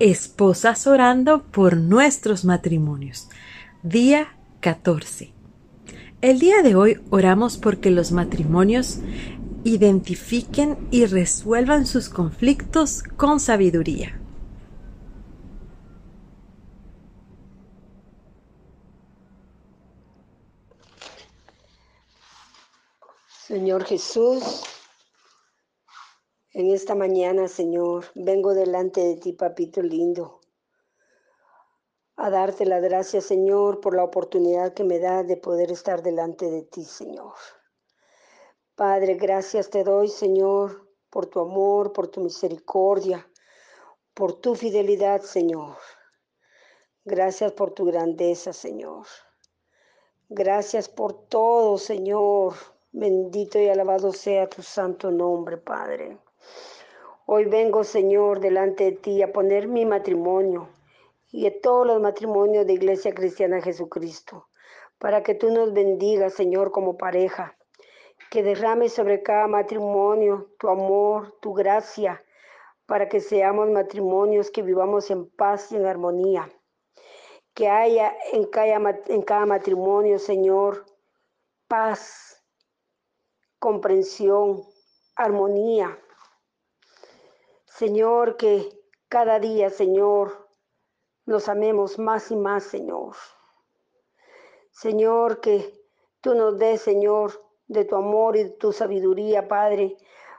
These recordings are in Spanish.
Esposas orando por nuestros matrimonios. Día 14. El día de hoy oramos porque los matrimonios identifiquen y resuelvan sus conflictos con sabiduría. Señor Jesús, en esta mañana, Señor, vengo delante de ti, papito lindo, a darte las gracias, Señor, por la oportunidad que me da de poder estar delante de ti, Señor. Padre, gracias te doy, Señor, por tu amor, por tu misericordia, por tu fidelidad, Señor. Gracias por tu grandeza, Señor. Gracias por todo, Señor. Bendito y alabado sea tu santo nombre, Padre. Hoy vengo, Señor, delante de ti a poner mi matrimonio y de todos los matrimonios de Iglesia Cristiana Jesucristo, para que tú nos bendigas, Señor, como pareja, que derrame sobre cada matrimonio tu amor, tu gracia, para que seamos matrimonios que vivamos en paz y en armonía. Que haya en cada, en cada matrimonio, Señor, paz, comprensión, armonía Señor, que cada día, Señor, nos amemos más y más, Señor. Señor, que tú nos des, Señor, de tu amor y de tu sabiduría, Padre,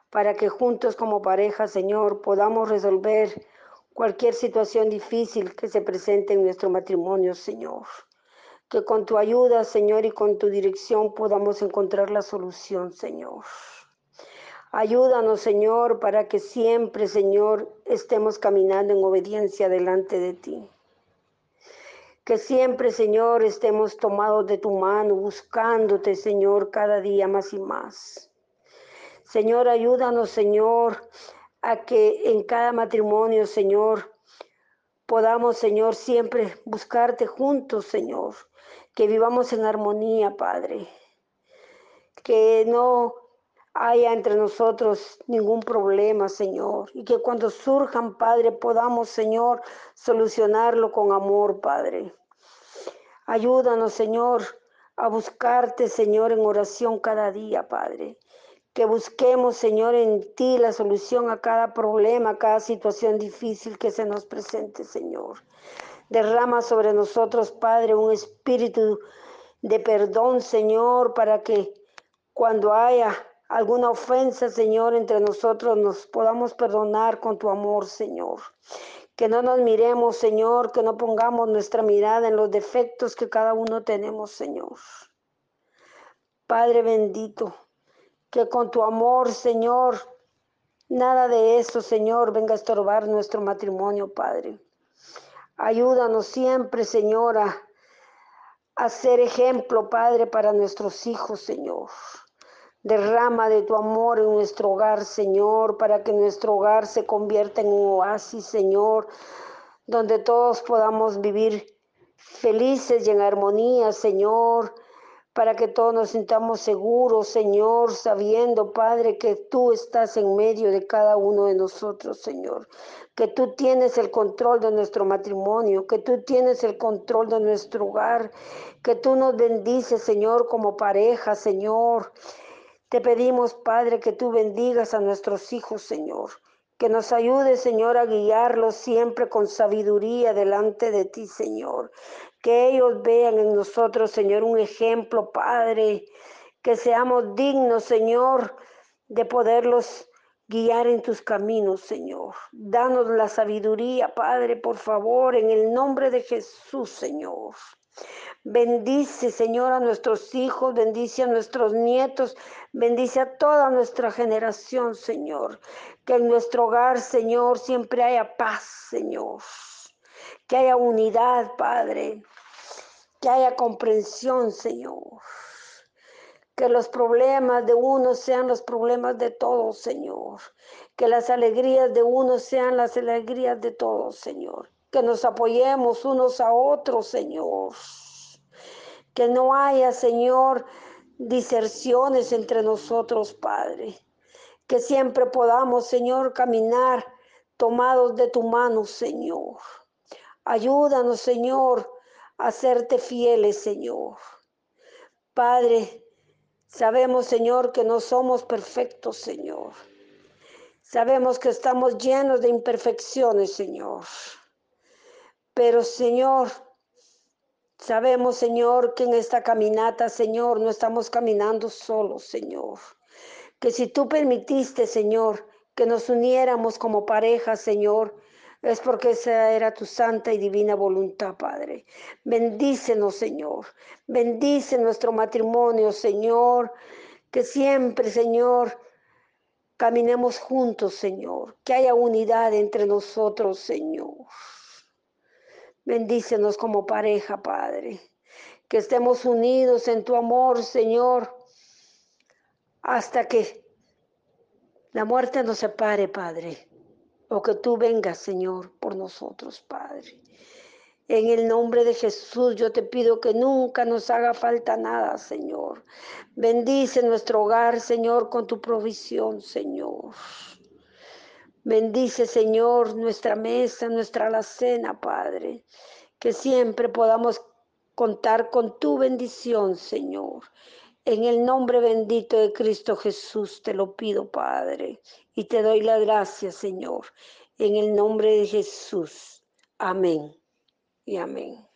para que juntos como pareja, Señor, podamos resolver cualquier situación difícil que se presente en nuestro matrimonio, Señor. Que con tu ayuda, Señor, y con tu dirección podamos encontrar la solución, Señor. Ayúdanos, Señor, para que siempre, Señor, estemos caminando en obediencia delante de ti. Que siempre, Señor, estemos tomados de tu mano, buscándote, Señor, cada día más y más. Señor, ayúdanos, Señor, a que en cada matrimonio, Señor, podamos, Señor, siempre buscarte juntos, Señor. Que vivamos en armonía, Padre. Que no haya entre nosotros ningún problema, Señor. Y que cuando surjan, Padre, podamos, Señor, solucionarlo con amor, Padre. Ayúdanos, Señor, a buscarte, Señor, en oración cada día, Padre. Que busquemos, Señor, en ti la solución a cada problema, a cada situación difícil que se nos presente, Señor. Derrama sobre nosotros, Padre, un espíritu de perdón, Señor, para que cuando haya alguna ofensa, Señor, entre nosotros nos podamos perdonar con tu amor, Señor. Que no nos miremos, Señor, que no pongamos nuestra mirada en los defectos que cada uno tenemos, Señor. Padre bendito, que con tu amor, Señor, nada de eso, Señor, venga a estorbar nuestro matrimonio, Padre. Ayúdanos siempre, Señor, a ser ejemplo, Padre, para nuestros hijos, Señor. Derrama de tu amor en nuestro hogar, Señor, para que nuestro hogar se convierta en un oasis, Señor, donde todos podamos vivir felices y en armonía, Señor, para que todos nos sintamos seguros, Señor, sabiendo, Padre, que tú estás en medio de cada uno de nosotros, Señor, que tú tienes el control de nuestro matrimonio, que tú tienes el control de nuestro hogar, que tú nos bendices, Señor, como pareja, Señor te pedimos, Padre, que tú bendigas a nuestros hijos, Señor. Que nos ayudes, Señor, a guiarlos siempre con sabiduría delante de ti, Señor. Que ellos vean en nosotros, Señor, un ejemplo, Padre. Que seamos dignos, Señor, de poderlos guiar en tus caminos, Señor. Danos la sabiduría, Padre, por favor, en el nombre de Jesús, Señor. Bendice, Señor, a nuestros hijos, bendice a nuestros nietos, bendice a toda nuestra generación, Señor. Que en nuestro hogar, Señor, siempre haya paz, Señor. Que haya unidad, Padre. Que haya comprensión, Señor. Que los problemas de uno sean los problemas de todos, Señor. Que las alegrías de uno sean las alegrías de todos, Señor. Que nos apoyemos unos a otros, Señor que no haya, Señor, diserciones entre nosotros, Padre. Que siempre podamos, Señor, caminar tomados de tu mano, Señor. Ayúdanos, Señor, a serte fieles, Señor. Padre, sabemos, Señor, que no somos perfectos, Señor. Sabemos que estamos llenos de imperfecciones, Señor. Pero, Señor, sabemos, Señor, que en esta caminata, Señor, no estamos caminando solos, Señor. Que si tú permitiste, Señor, que nos uniéramos como pareja, Señor, es porque esa era tu santa y divina voluntad, Padre. Bendícenos, Señor. Bendice nuestro matrimonio, Señor. Que siempre, Señor, caminemos juntos, Señor. Que haya unidad entre nosotros, Señor. Bendícenos como pareja, Padre. Que estemos unidos en tu amor, Señor, hasta que la muerte nos separe, Padre, o que tú vengas, Señor, por nosotros, Padre. En el nombre de Jesús yo te pido que nunca nos haga falta nada, Señor. Bendice nuestro hogar, Señor, con tu provisión, Señor. Bendice, Señor, nuestra mesa, nuestra alacena, Padre. Que siempre podamos contar con tu bendición, Señor. En el nombre bendito de Cristo Jesús te lo pido, Padre, y te doy la gracia, Señor, en el nombre de Jesús. Amén y amén.